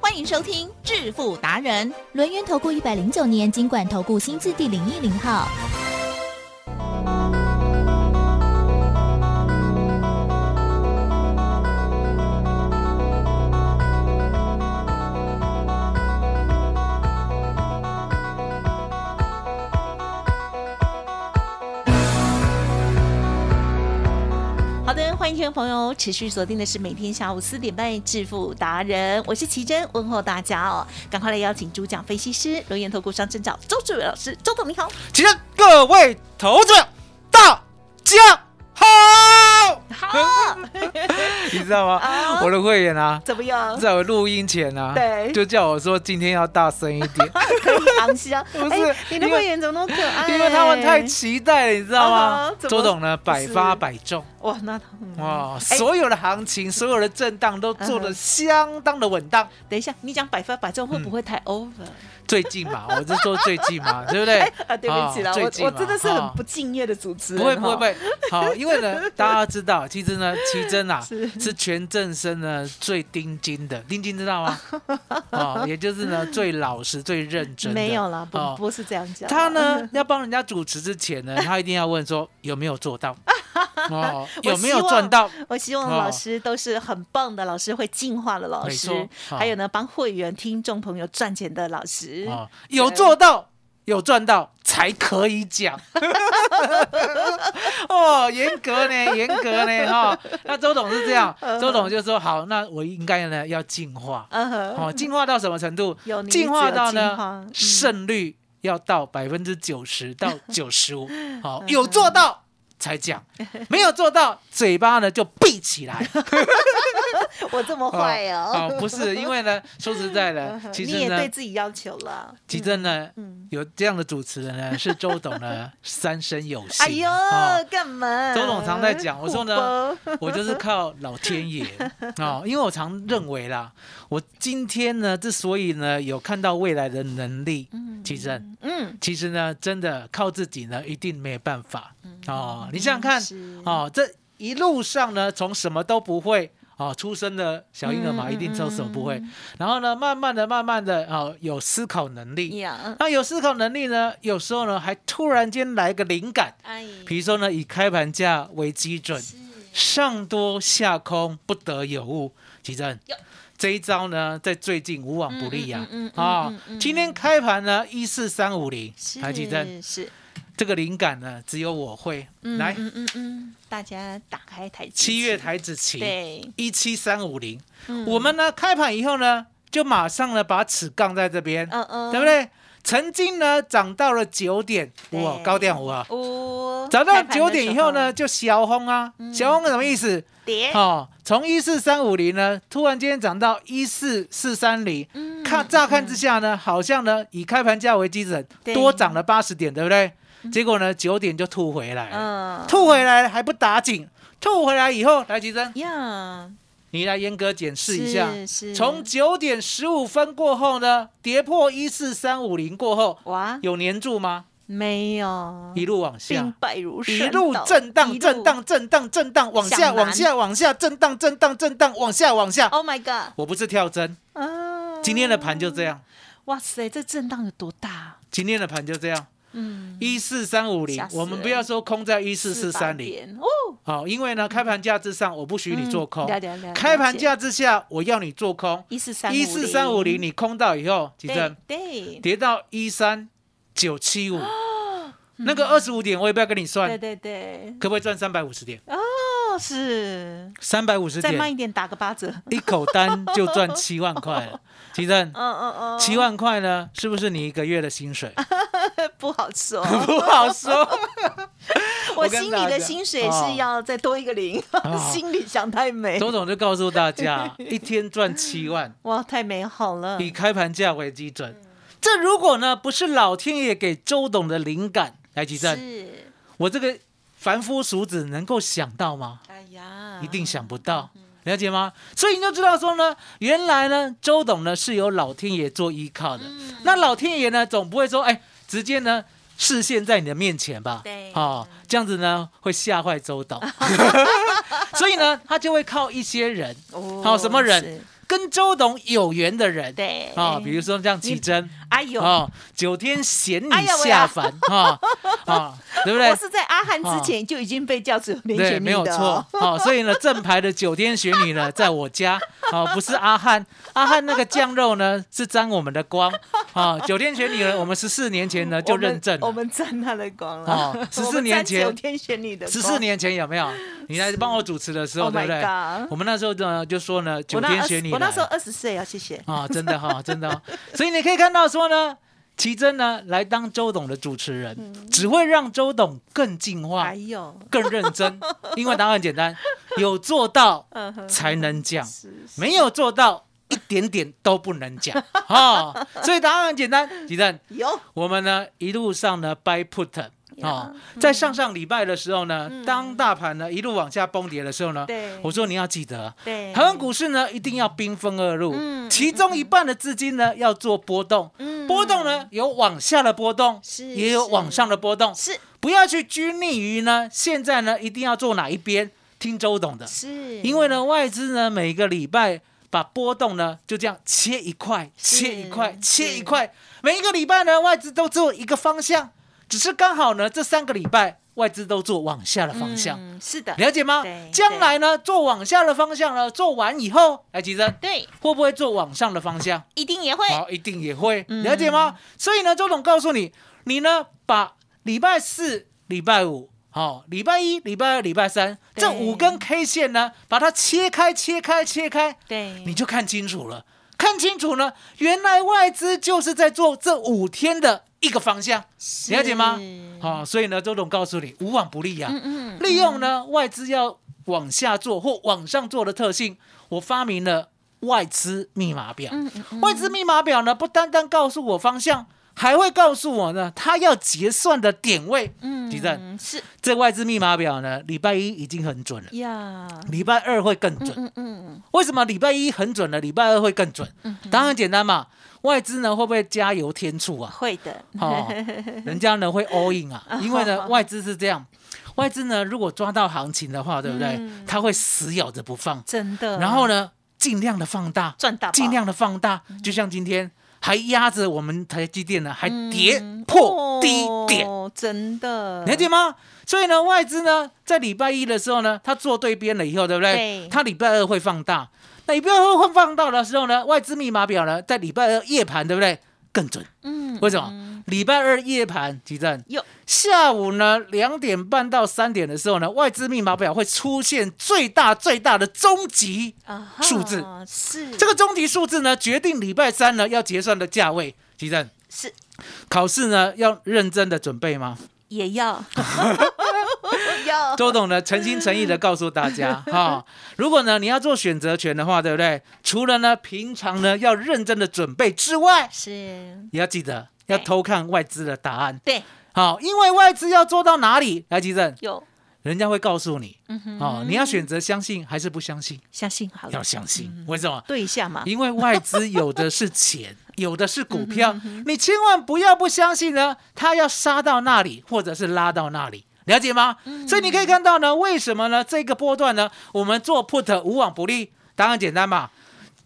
欢迎收听致富达人，轮源投顾一百零九年金管投顾新字第零一零号。好的，欢迎听众朋友持续锁定的是每天下午四点半《致富达人》，我是奇珍，问候大家哦，赶快来邀请主讲分析师、留言投顾商证照周志伟老师，周总你好，奇珍各位投资，大家好，你知道吗？啊我的会员啊，怎么样？在我录音前啊，对就叫我说今天要大声一点，可以昂香，不是哎你的因为会员怎么那么可爱？因为他们太期待了，你知道啊吗哈？怎么周董呢，百发百中。哇，那嗯哇，哎所有的行情，所有的震荡都做的相当的稳当。等一下，你讲百发百中会不会太 over？最近嘛，我是说最近嘛，对不对？啊，对不起啦，最近嘛我真的是很哦。不敬业的主持人，不会不会不会，好，因为呢，大家知道，其实呢，奇珍啊是。是全正生呢最钉金的，钉金知道吗？哦，也就是呢最老实、最认真的。没有啦，不哦。不是这样讲，他呢要帮人家主持之前呢，他一定要问说有没有做到，哦，有没有赚到？我希望哦。老师都是很棒的老师，会进化的老师还有呢，帮会员、听众朋友赚钱的老师。哦，有做到。有赚到才可以讲，哦，严格呢，严格呢，哈、那周董是这样，周董就说好，那我应该呢要进化，嗯哼，哦，进化到什么程度？进化到呢嗯。胜率要到百分之九十到九十五，好，有做到才讲，没有做到，嘴巴呢就闭起来。我这么坏哦，哦，不是，因为呢，说实在的，其你也对自己要求了。其实呢嗯，有这样的主持人呢，是周董呢三生有幸。哎呦哦，干嘛？周董常在讲我说呢我就是靠老天爷哦，因为我常认为啦，我今天呢之所以呢有看到未来的能力，其实嗯，其实呢真的靠自己呢一定没有办法哦。你想想看是哦，这一路上呢从什么都不会。哦，出生的小婴儿嘛，嗯一定都什么不会嗯，然后呢，慢慢的、慢慢的，哦，有思考能力。那有思考能力呢，有时候呢，还突然间来个灵感，哎，比如说呢，以开盘价为基准，上多下空不得有误。奇正有，这一招呢，在最近无往不利呀啊！今天开盘呢，一四三五零，是台积电是，这个灵感呢，只有我会。嗯来，嗯嗯嗯，大家打开台积七月台子期对，一七三五零，嗯。我们呢开盘以后呢，就马上呢把尺杠在这边，嗯嗯，对不？对？曾经呢涨到了九点，对。哇，高点五啊！哦，涨到九点以后呢，就小红啊，嗯。小红什么意思？跌，哦，从一四三五零呢，突然间涨到一四四三零，嗯看乍看之下呢，好像呢以开盘价为基准，多涨了八十点，对不对？结果呢九点就吐回来了，嗯，吐回来还不打紧，吐回来以后，来吉珍，呀，你来严格检视一下，从九点十五分过后呢，跌破一四三五零过后，哇，有粘住吗？没有，一路往兵下。败如一山倒路震一荡，震荡，震荡，震荡，往下，往下，往下，震荡，震荡，震荡，往下，往下。，Oh my God，我不是跳针，啊，今天的盘就这样，哇塞，这震荡有多大？今天的盘就这样，嗯，一四三五零我们不要说空在一四四三零，哦，好，因为呢，开盘价之上我不许你做空。开盘价之下我要你做空，一四三一四三五零你空到以后，几对阵对。跌到一三九七五，那个二十五点我也不要跟你算，对对，可不可以赚三百五十点？哦是，三百五十点，再慢一点打个八折，一口单就赚七万块了，其正。嗯嗯嗯，七万块呢，是不是你一个月的薪水？不好说，不好说。我心里的薪水哦是要再多一个零，心里想太美，周总就告诉大家，一天赚七万，哇，太美好了，以开盘价为基准。这如果呢不是老天爷给周董的灵感，来吉正，是，我这个凡夫俗子能够想到吗？哎呀，一定想不到，了解吗？所以你就知道说呢，原来呢，周董呢是有老天爷做依靠的。嗯。那老天爷呢，总不会说，哎，直接呢视线在你的面前吧？对哦，这样子呢会吓坏周董。所以呢，他就会靠一些人，哦好、什么人是？跟周董有缘的人。对。啊、比如说像奇珍，哎呦，哦，九天仙女下凡，啊，啊，对不对？我？是在阿汉之前就已经被叫做连对，没有错。哦，好、所以呢，正牌的九天玄女呢，在我家，哦，不是阿汉，阿汉那个酱肉呢是沾我们的光，啊、九天玄女呢，我们十四年前呢就认证了，我们沾他的光了。哦十四年前九天玄女的十四年前有没有？你来帮我主持的时候，Oh 对不对？我们那时候呢就说呢，九天玄女那时候二十岁啊，谢谢。啊，真的哈、真的、哦，所以你可以看到说呢。奇珍呢来当周董的主持人，只会让周董更进化哎、呦，更认真，因为答案很简单，有做到才能讲，是没有做到一点点都不能讲 啊、所以答案很简单，吉正，有。我们呢一路上呢 buy put 啊、呀在上上礼拜的时候呢，当大盘呢一路往下崩跌的时候呢，我说你要记得，对。台湾股市呢一定要兵分二路，嗯其中一半的资金呢要做波动，嗯。波动呢有往下的波动，是也有往上的波动，是。不要去拘泥于呢现在呢一定要做哪一边，听周董的，是，因为呢外资呢每个礼拜把波动呢就这样切一块，切一块，切一块，每一个礼拜呢外资都做一个方向，只是刚好呢这三个礼拜外资都做往下的方向。嗯是的，了解吗对？将来呢，做往下的方向呢，做完以后，来，吉珍对，会不会做往上的方向？一定也会好，一定也会，嗯了解吗？所以呢，周董告诉你，你呢把礼拜四、礼拜五、好、礼拜一、礼拜二、礼拜三对这五根 K 线呢，把它切开、切开、切开，对，你就看清楚了。看清楚呢，原来外资就是在做这五天的一个方向，了解吗？好、所以呢，周董告诉你，无往不利啊。嗯嗯，利用呢外资要往下做或往上做的特性，我发明了外资密码表。嗯嗯嗯外资密码表呢，不单单告诉我方向，还会告诉我呢，它要结算的点位。嗯吉正，嗯是这外资密码表呢，礼拜一已经很准了，呀，礼拜二会更准。嗯嗯为什么礼拜一很准了，礼拜二会更准？当然很简单嘛，外资呢会不会加油添醋啊？会的，哦，人家呢会 all in 啊，因为呢外资是这样，外资呢如果抓到行情的话，对不对？嗯。他会死咬着不放，真的。然后呢尽量的放大，赚大尽量的放大，就像今天还压着我们台积电呢，还嗯跌破低点，哦，真的，了解吗？所以呢，外资呢在礼拜一的时候呢，它做对边了以后，对不对？对。它礼拜二会放大，那礼拜二会放大的时候呢，外资密码表呢在礼拜二夜盘，对不对？更准。嗯，为什么？礼拜二夜盘急震，有下午呢两点半到三点的时候呢，外资密码表会出现最大最大的终极数字。是这个终极数字呢，决定礼拜三呢要结算的价位。急震，是考试呢要认真的准备吗？也要 要 周董呢诚心诚意的告诉大家 哈、如果呢你要做选择权的话，对不对？除了呢平常呢要认真的准备之外，是也要记得要偷看外资的答案。对好，因为外资要做到哪里？来，吉正，有人家会告诉你。嗯哼哦，你要选择相信还是不相信？相信好了要相信，为什么？对一下嘛，因为外资有的是钱，有的是股票，嗯你千万不要不相信呢，它要杀到那里，或者是拉到那里。了解吗？嗯所以你可以看到呢，为什么呢？这个波段呢，我们做 put 无往不利，答案简单嘛。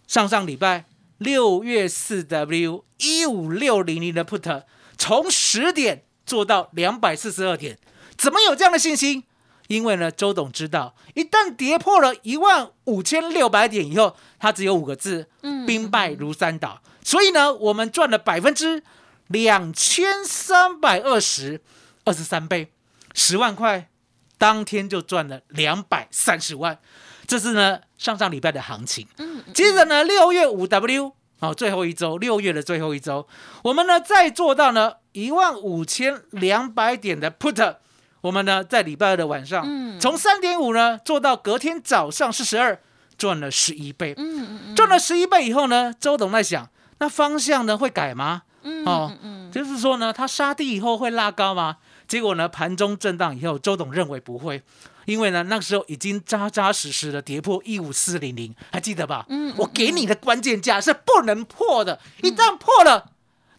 上上礼拜六月四 W 一五六零零的 put 从十点做到两百四十二点，怎么有这样的信心？因为呢，周董知道，一旦跌破了一万五千六百点以后，它只有五个字：嗯兵败如山倒。所以呢，我们赚了百分之两千三百二十，二十三倍，十万块，当天就赚了两百三十万。这是呢上上礼拜的行情。嗯接着呢，六月五 W 好、最后一周，六月的最后一周，我们呢再做到呢一万五千两百点的 put，我们呢在礼拜二的晚上，嗯从三点五呢做到隔天早上四十二，赚了十一倍。嗯嗯嗯赚了十一倍以后呢，周董在想，那方向呢会改吗？嗯哦嗯嗯，就是说呢，它杀低以后会拉高吗？结果呢，盘中震荡以后，周董认为不会，因为呢，那时候已经扎扎实实的跌破一五四零零，还记得吧？嗯嗯我给你的关键价是不能破的，一旦破了，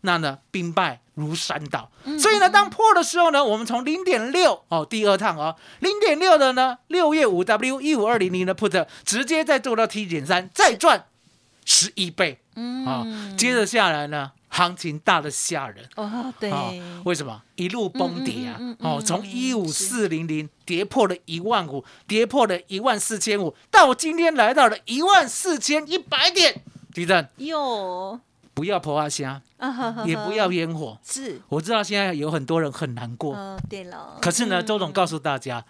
那呢，兵败如山倒。嗯所以呢，当破的时候呢，我们从零点六哦，第二趟哦，零点六的呢，六月五 W 一五二零零的 put 直接再做到 T 减三，再赚十一倍啊、嗯接着下来呢，行情大的吓人。哦，对，哦，为什么？一路崩跌啊。嗯嗯嗯？嗯哦，从嗯一五四零零跌破了一万五，跌破了一万四千五，到今天来到了一万四千一百点。地震，哟，不要破阿虾，啊哈哈也不要烟火。是，我知道现在有很多人很难过，嗯，对了，可是呢，嗯周总告诉大家，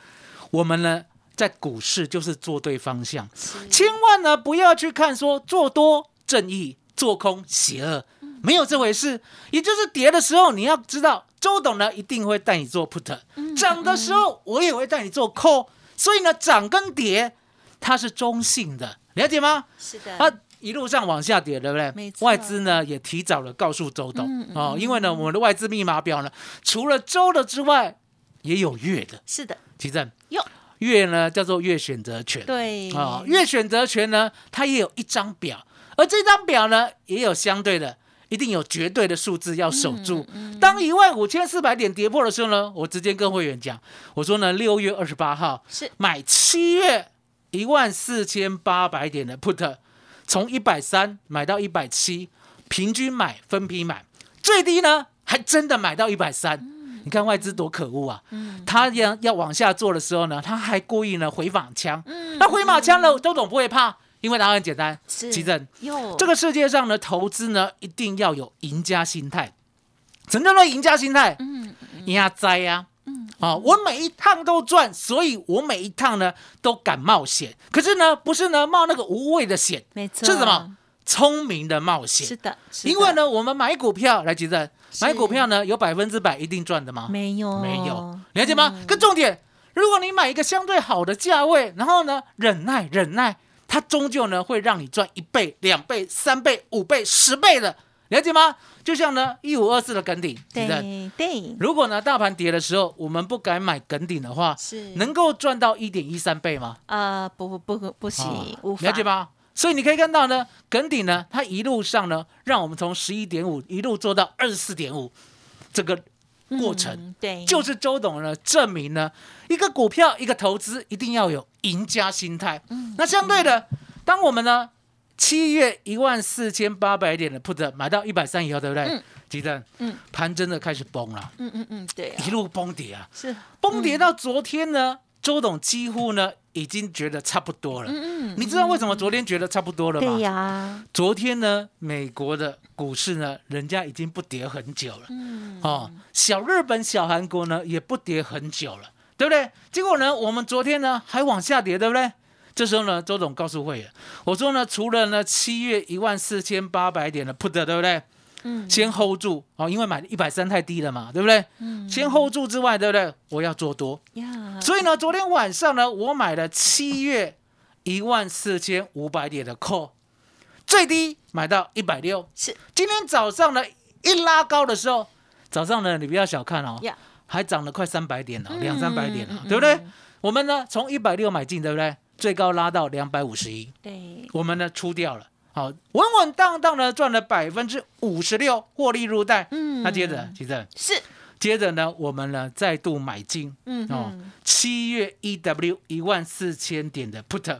我们呢在股市就是做对方向，千万呢不要去看说做多正义，做空邪恶，没有这回事。也就是跌的时候，你要知道，周董呢一定会带你做 put，涨的时候我也会带你做 call。所以呢，涨跟跌它是中性的，了解吗？是的，啊一路上往下跌，对不对？没错外资呢也提早了告诉周董、嗯嗯哦，因为呢我们的外资密码表呢，除了周的之外，也有月的。是的，奇正哟，月呢叫做月选择权。对，啊、月选择权呢，它也有一张表，而这张表呢，也有相对的，一定有绝对的数字要守住。嗯当一万五千四百点跌破的时候呢，我直接跟会员讲，我说呢，六月二十八号是买七月一万四千八百点的 put，从一百三买到一百七，平均买分批买，最低呢还真的买到一百三。你看外资多可恶啊！他要要往下做的时候呢，他还故意呢回马枪。那回马枪呢，周总不会怕，因为答案很简单，是奇正。哟，这个世界上呢，投资呢一定要有赢家心态。什么叫做赢家心态？嗯，压灾呀，啊，我每一趟都赚，所以我每一趟呢都敢冒险。可是呢，不是呢冒那个无谓的险，没错，是什么？聪明的冒险。是的，是的因为，呢，我们买股票来记得，是买股票呢有百分之百一定赚的吗？没有，没有，了解吗？跟重点，如果你买一个相对好的价位，然后呢忍耐忍耐，它终究呢会让你赚一倍、两倍、三倍、五倍、十倍的，了解吗？就像呢一五二四的梗顶，对不对？对对，如果呢大盘跌的时候，我们不敢买梗顶的话，是能够赚到一点一三倍吗？啊，不不不不行哦，无法了解？吗？所以你可以看到呢，梗顶呢，它一路上呢，让我们从十一点五一路做到二十四点五，这个过程。嗯对，就是周董呢证明呢，一个股票一个投资一定要有赢家心态。那相对的，当我们呢七月一万四千八百点的 put 买到一百三以后，对不对？嗯。吉正，嗯。盘真的开始崩了，嗯嗯嗯，对啊，一路崩跌啊，是，崩跌到昨天呢，周董几乎呢已经觉得差不多了。嗯嗯，你知道为什么昨天觉得差不多了吗？对呀，昨天呢，美国的股市呢，人家已经不跌很久了。嗯，哦，小日本、小韩国呢也不跌很久了，对不对？结果呢，我们昨天呢还往下跌，对不对？这时候呢，周总告诉会员，我说呢，除了呢七月一万四千八百点的 put，对不对？嗯，先 hold 住哦，因为买一百三太低了嘛，对不对？嗯先 hold 住之外，对不对？我要做多，呀，所以呢，昨天晚上呢，我买了七月一万四千五百点的 call，最低买到一百六。是今天早上呢，一拉高的时候，早上呢，你不要小看哦，呀，还涨了快三百点了，嗯两三百点了嗯，嗯对不对嗯？我们呢，从一百六买进，对不对？最高拉到两百五十一，对，我们呢出掉了，好，稳稳当当的赚了百分之五十六，获利入袋。嗯。那接着，其实是，接着呢，我们呢再度买进嗯哦嗯，七月 EW 一万四千点的 put，呀，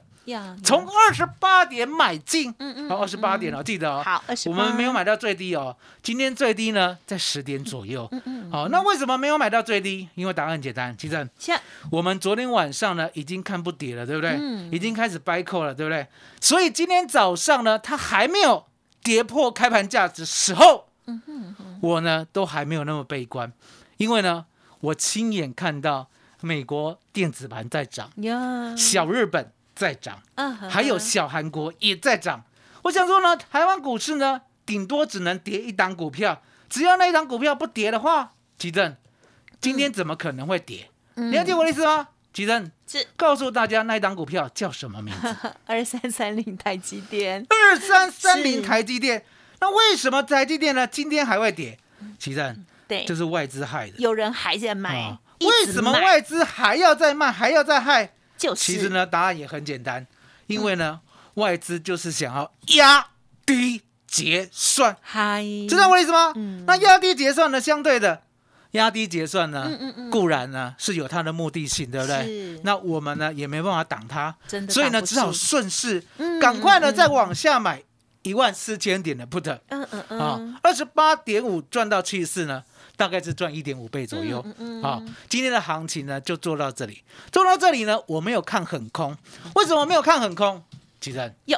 从二十八点买进，嗯嗯好，二十八点哦，记得哦，好，二十，我们没有，买到最低哦，今天最低呢在十点左右。嗯嗯，好，那为什么没有买到最低？因为答案很简单，其实。现我们昨天晚上呢已经看不跌了，对不对？嗯。已经开始掰扣了，对不对？所以今天早上呢，它还没有跌破开盘价值时候，嗯哼哼，我呢都还没有那么悲观，因为呢，我亲眼看到美国电子盘在涨，小日本在涨，啊哈还有小韩国也在涨。我想说呢，台湾股市呢，顶多只能跌一档股票，只要那一档股票不跌的话，吉正，今天怎么可能会跌？嗯了解我的意思吗？吉正，是告诉大家那一档股票叫什么名字？二三三零台积电，二三三零台积电。那为什么台积电呢今天还会跌？其正，对，这是外资害的。有人还在卖为什么外资还要再卖，还要再害？就是。其实呢，答案也很简单，因为呢，外资就是想要压低结算，嗨，知道我的意思吗？嗯。那压低结算呢，相对的压低结算呢，嗯嗯嗯。固然呢是有它的目的性，对不对？是？那我们呢也没办法挡它，所以呢只好住顺势嗯赶快呢嗯。再往下买一万四千点的 put 嗯嗯嗯，啊，二十八点五赚到七十四呢，大概是赚一点五倍左右。嗯嗯嗯。好，今天的行情呢就做到这里，做到这里呢，我没有看很空，为什么没有看很空？其实有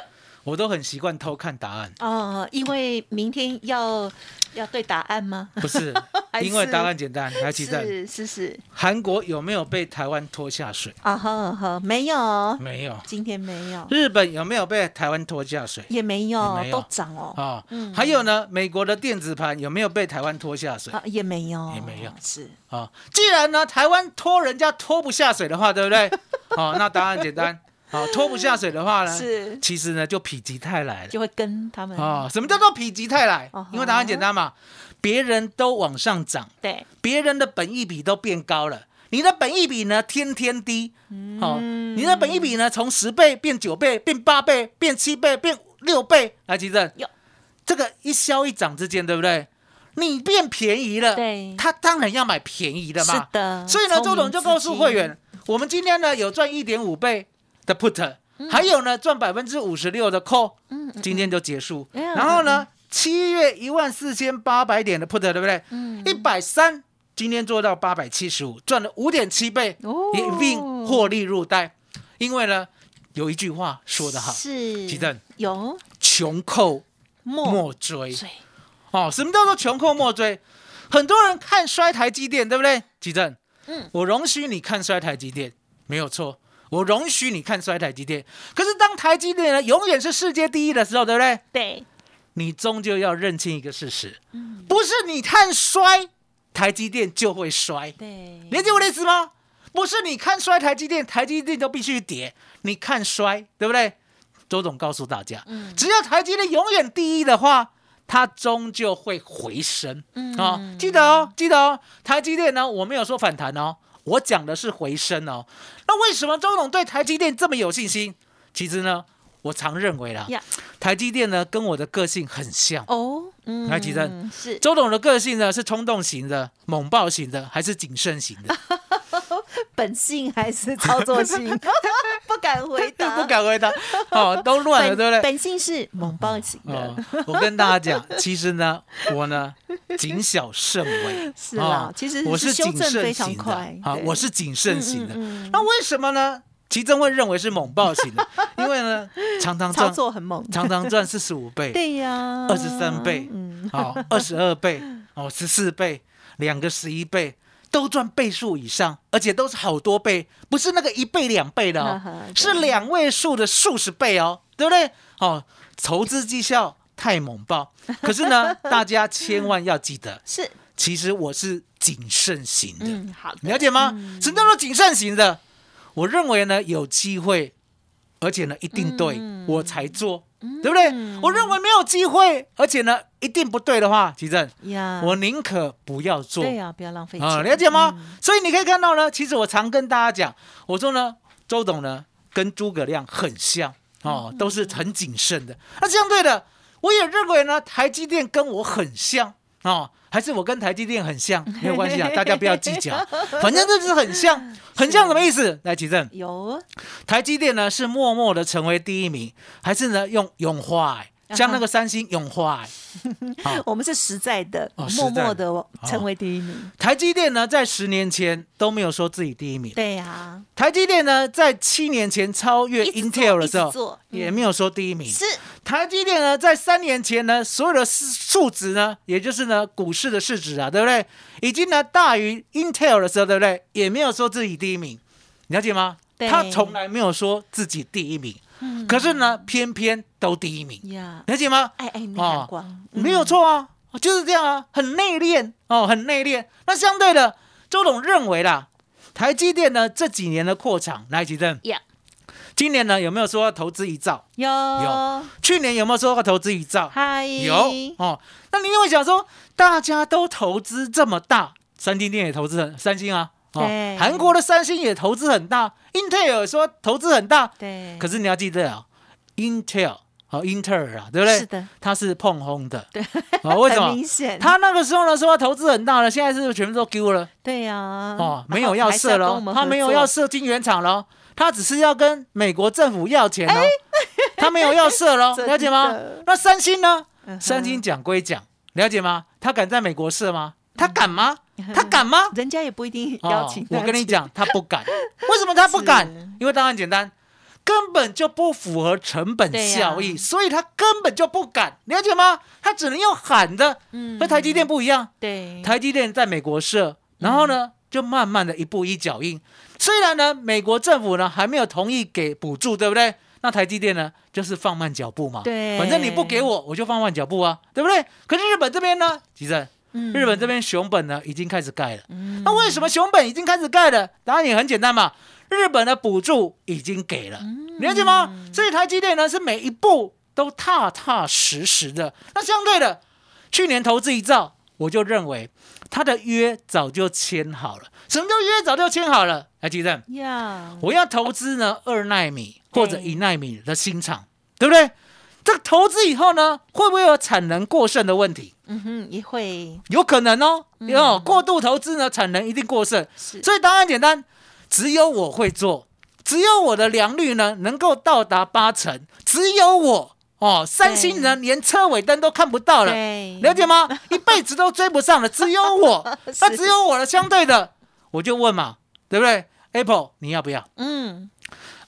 我都很习惯偷看答案，哦，因为明天要要对答案吗？不是 还因为答案简单。来，其实是是是，韩国有没有被台湾拖下水？啊呵呵，没有，没有。今天没有，日本有没有被台湾拖下水？也没有也没，有都涨哦，啊、嗯还有呢，美国的电子盘有没有被台湾拖下水？啊也没有，也没有是啊，既然呢台湾拖人家拖不下水的话，对不对？好、那答案简单。好、拖不下水的话呢，是。其实呢就否极泰来了。就会跟他们啊、什么叫做否极泰来？哦？因为答案简单嘛，别人都往上涨，对，别人的本益比都变高了，你的本益比呢天天低，好、你的本益比呢从十倍变九倍，变八倍，变七倍，变六倍，来，吉正。有，这个一消一涨之间，对不对？你变便宜了，对。他当然要买便宜的嘛，是的所以呢，周董就告诉会员，我们今天呢有赚一点五倍的 put，、还有呢赚百分之五十六的 call，嗯今天就结束。嗯然后呢，七月一万四千八百点的 put，对不对？嗯一百三，今天做到八百七十五，赚了五点七倍，哦也一并获利入袋。因为呢，有一句话说得好，是吉正有穷寇莫。追，哦，什么叫做穷寇莫追？很多人看衰台积电，对不对？吉正，嗯我容许你看衰台积电，没有错，我容许你看衰台积电。可是当台积电呢永远是世界第一的时候，对不对？对，你终究要认清一个事实，嗯不是你看衰台积电就会衰，对，理解我的意思吗？不是你看衰台积电，台积电就必须跌，你看衰，对不对？周总告诉大家，嗯只要台积电永远第一的话，它终究会回升嗯啊、记得哦，记得哦，台积电呢，我没有说反弹哦，我讲的是回升哦。那为什么周董对台积电这么有信心？其实呢，我常认为啦，呀台积电呢跟我的个性很像。哦，嗯来吉正是周董的个性呢是冲动型的、猛爆型的，还是谨慎型的？本性还是操作性？不敢回答，不敢回答，哦，都乱了，本对不对？本性是猛爆型的哦，，我跟大家讲，其实呢，我呢谨小慎微，是啦哦其实我是谨慎型的快，啊，我是谨慎型的。嗯嗯嗯那为什么呢？其中会认为是猛爆型的，因为呢，常常操赚，作很猛，常常赚四十五倍，对呀，二十三倍，嗯，哦，二十二倍，哦，十四倍，两个十一倍，都赚倍数以上，而且都是好多倍，不是那个一倍两倍的哦是两位数的数十倍哦，对不对？哦，投资绩效太猛爆，可是呢，大家千万要记得，是，其实我是谨慎型的，嗯，好的，了解吗？什么叫做谨慎型的？我认为呢，有机会，而且呢，一定对、嗯我才做，对不对？我认为没有机会，而且呢，一定不对的话，奇正，呀，我宁可不要做。对呀，不要浪费啊，钱，了解吗？嗯？所以你可以看到呢，其实我常跟大家讲，我说呢，周董呢跟诸葛亮很像哦，都是很谨慎的。那相对的，我也认为呢，台积电跟我很像哦，还是我跟台积电很像，没有关系啊，大家不要计较，反正就是很像，很像什么意思？来，奇正，有台积电呢是默默的成为第一名，还是呢用永华、欸？像那个三星永华、欸，我们是实在的，哦默默的成为第一名。台积电呢在十年前都没有说自己第一名，对呀，台积电呢，在七年前超越 Intel 的时候也没有说第一名。是。台积电呢，在三年前呢，所有的数数值呢，也就是呢股市的市值啊，对不对？已经呢大于 Intel 的时候，对不对？也没有说自己第一名，了解吗？对。他从来没有说自己第一名，可是呢，偏偏都第一名，呀，了解吗？爱爱内涵光，嗯。没有错啊，就是这样啊，很内敛。哦，很内敛。那相对的，周董认为啦，台积电呢这几年的扩厂，来吉正。呀，今年呢有没有说要投资一兆？有。有。去年有没有说要投资一兆？嗨。有。哦。那你会想说，大家都投资这么大，三星电也投资很，三星啊，哦对，韩国的三星也投资很大英特尔说投资很大，对，可是你要记得啊，Intel 好、英特尔啊，对不对？是的，它是碰轰的，对，哦，为什么？明显，他那个时候呢说要投资很大了，现在是不是全部都丢了？对呀，哦，没有要设了他没有要设晶圆厂了哦，他只是要跟美国政府要钱哦，他没有要设了 了解吗？那三星呢？嗯三星讲归讲，了解吗？他敢在美国设吗？他敢吗？他敢吗？人家也不一定邀请哦，我跟你讲，他不敢。为什么他不敢？因为答案简单，根本就不符合成本效益，所以他根本就不敢，了解吗？他只能用喊的，嗯和台积电不一样。对，台积电在美国设，然后呢，就慢慢的一步一脚印。虽然呢，美国政府呢还没有同意给补助，对不对？那台积电呢，就是放慢脚步嘛。对反正你不给我，我就放慢脚步啊，对不对？可是日本这边呢，吉正，嗯日本这边熊本呢已经开始盖了。那为什么熊本已经开始盖了？答案也很简单嘛，日本的补助已经给了，嗯了解吗？所以台积电呢是每一步都踏踏实实的。那相对的，去年投资一兆，我就认为他的约早就签好了。什么叫约早就签好了？来，吉正，呀，我要投资呢二纳米或者一纳米的新厂，对不对？这个投资以后呢，会不会有产能过剩的问题？嗯哼，也会。有可能哦，有、过度投资呢，产能一定过剩。是。所以答案简单，只有我会做，只有我的良率呢能够到达八成，只有我哦，三星呢连车尾灯都看不到了，对，了解吗？一辈子都追不上了，只有我，那只有我的相对的，我就问嘛，对不对？Apple 你要不要？嗯，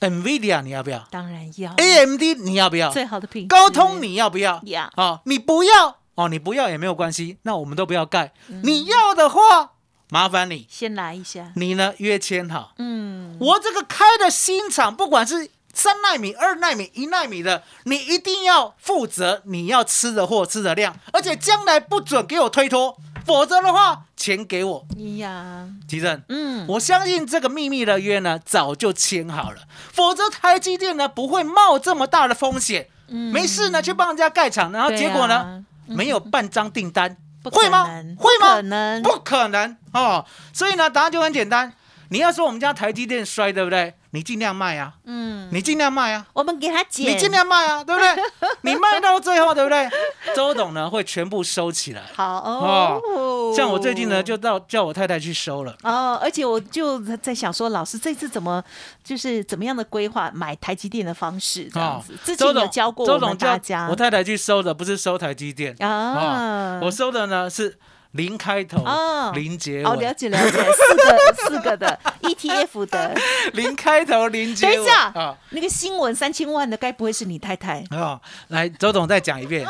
？NVIDIA 你要不要当然要？AMD 你要不要？最好的品质，高通你要不要？呀，哦，你不要哦，你不要也没有关系，那我们都不要盖。嗯你要的话，麻烦你，先来一下，你呢约签好。嗯，我这个开的新厂，不管是三纳米、二纳米、一纳米的，你一定要负责你要吃的货、吃的量，而且将来不准给我推脱，否则的话，钱给我。呀，吉正，嗯，我相信这个秘密的约呢，早就签好了，否则台积电呢不会冒这么大的风险，嗯。没事呢去帮人家盖厂，然后对结果呢、啊没有半张订单，会吗？能？会不可吗？能，不可能。哦，所以呢，答案就很简单。你要说我们家台积电衰，对不对？你尽量卖啊，嗯，你尽量卖啊，我们给他减，你尽量卖啊，对不对？你卖到最后，对不对？周董呢会全部收起来。好哦。像我最近呢，就到叫我太太去收了。哦，而且我就在想说，老师这次怎么就是怎么样的规划买台积电的方式这样子？周董教过我们周董大家我太太去收的，不是收台积电啊，我收的呢是零开头哦，零结哦，了，解了解，四个 四个的 ETF 的，零开头零结尾。等一下啊。那个新闻三千万的，该不会是你太太？哦，来，周董再讲一遍。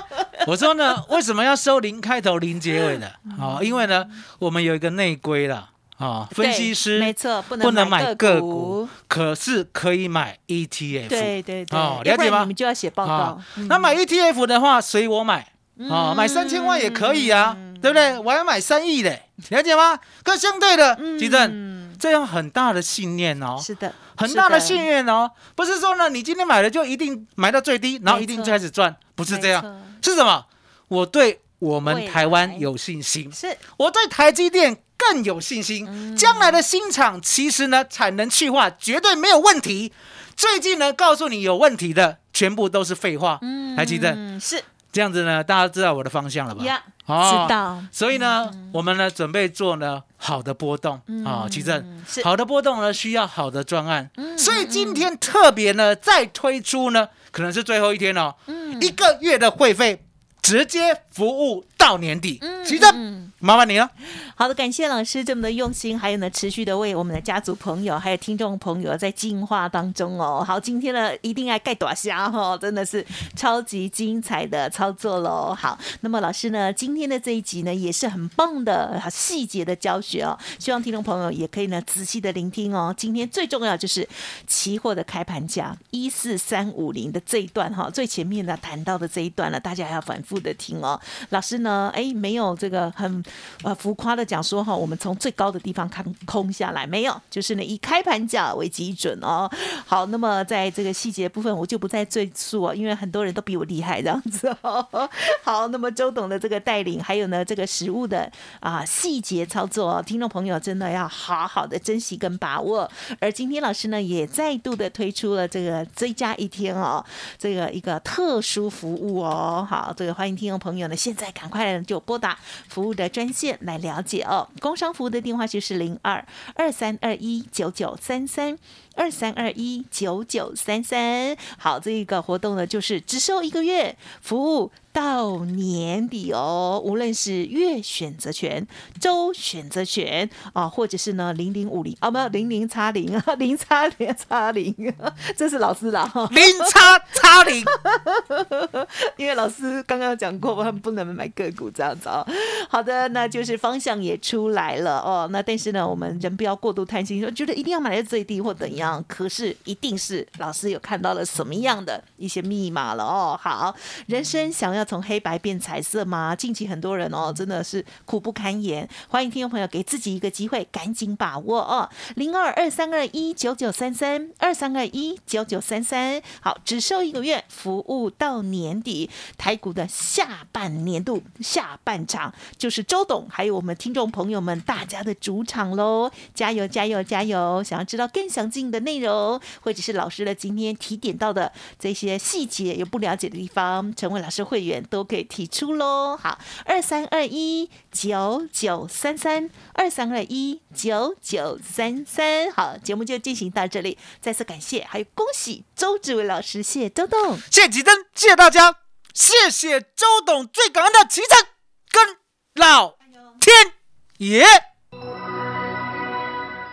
我说呢，为什么要收零开头零结尾的？哦，因为呢，我们有一个内规啦，啊，分析师没错，不能不能买个个股，可是可以买 ETF。对对对，哦了解吗？你们就要写报告。那买 ETF 的话，随我买。啊，买三千万也可以啊，对不对？我要买三亿的，了解吗？可相对的，吉正，嗯，这样很大的信念哦，是的，很大的信念哦，不是说呢，你今天买了就一定买到最低，然后一定就开始赚，不是这样，是什么？我对我们台湾有信心，是。我对台积电更有信嗯。心。将来的新厂其实呢，产能去化绝对没有问题。最近呢，告诉你有问题的，全部都是废话。嗯台积电嗯是这样子呢，大家知道我的方向了吧？呀，哦知道。所以呢，我们呢准备做呢好的波动啊，奇正好的波动呢需要好的专案，所以今天特别呢再推出呢，可能是最后一天哦，嗯一个月的会费直接服务到年底，嗯奇正麻烦你了。好的，感谢老师这么的用心，还有呢，持续的为我们的家族朋友还有听众朋友在进化当中哦。好，今天呢一定要盖短虾哈，真的是超级精彩的操作喽。好，那么老师呢，今天的这一集呢也是很棒的细节的教学哦，希望听众朋友也可以呢仔细的聆听哦。今天最重要就是期货的开盘价一四三五零的这一段哈，最前面呢谈到的这一段呢，大家要反复的听哦。老师呢，哎，没有这个很呃浮夸的讲说哈，我们从最高的地方看空下来，没有，就是呢以开盘价为基准哦。好，那么在这个细节部分，我就不再赘述哦，因为很多人都比我厉害这样子哦。好，那么周董的这个带领，还有呢这个实物的啊细节操作哦，听众朋友真的要好好的珍惜跟把握。而今天老师呢也再度的推出了这个追加一天哦，这个一个特殊服务哦。好，这个欢迎听众朋友呢现在赶快就拨打服务的专线来了解哦。工商服务的电话就是零二二三二一九九三三。二三二一九九三三，好，这一个活动呢，就是只收一个月服务。到年底哦，无论是月选择权、周选择权啊，或者是呢零零五零啊，没有零零叉零啊，零 叉零叉零，这是老师的零叉叉零，因为老师刚刚讲过，他们不能买个股这样子哦。好的，那就是方向也出来了哦。那但是呢，我们人不要过度贪心，说觉得一定要买在最低或怎样，可是一定是老师有看到了什么样的一些密码了哦。好，人生想要。要从黑白变彩色吗？近期很多人哦，真的是苦不堪言。欢迎听众朋友给自己一个机会，赶紧把握哦！零二二三二一九九三三二三二一九九三三，好，只收一个月，服务到年底。台股的下半年度下半场，就是周董还有我们听众朋友们大家的主场喽！加油加油加油！想要知道更详尽的内容，或者是老师的今天提点到的这些细节有不了解的地方，成为老师会员。都可以提出喽，好，二三二一九九三三，二三二一九九三三，好，节目就进行到这里，再次感谢，还有恭喜周志伟老师，谢谢周董，谢谢吉珍，谢谢大家，谢谢周董，最感恩的奇珍跟老天爷。